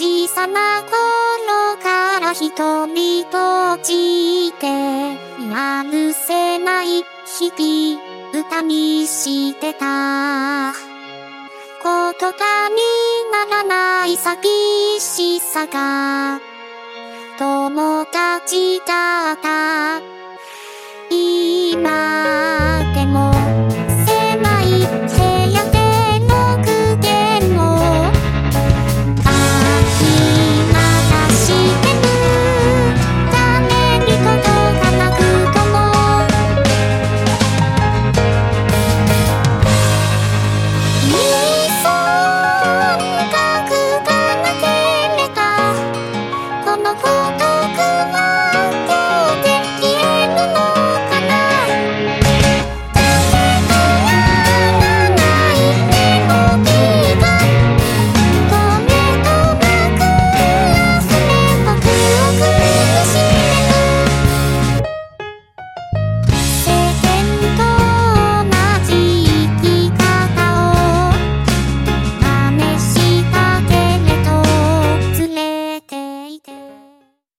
小さな頃から一人ぼっちでやるせない日々歌にしてた。言葉にならない寂しさが友達だった。今心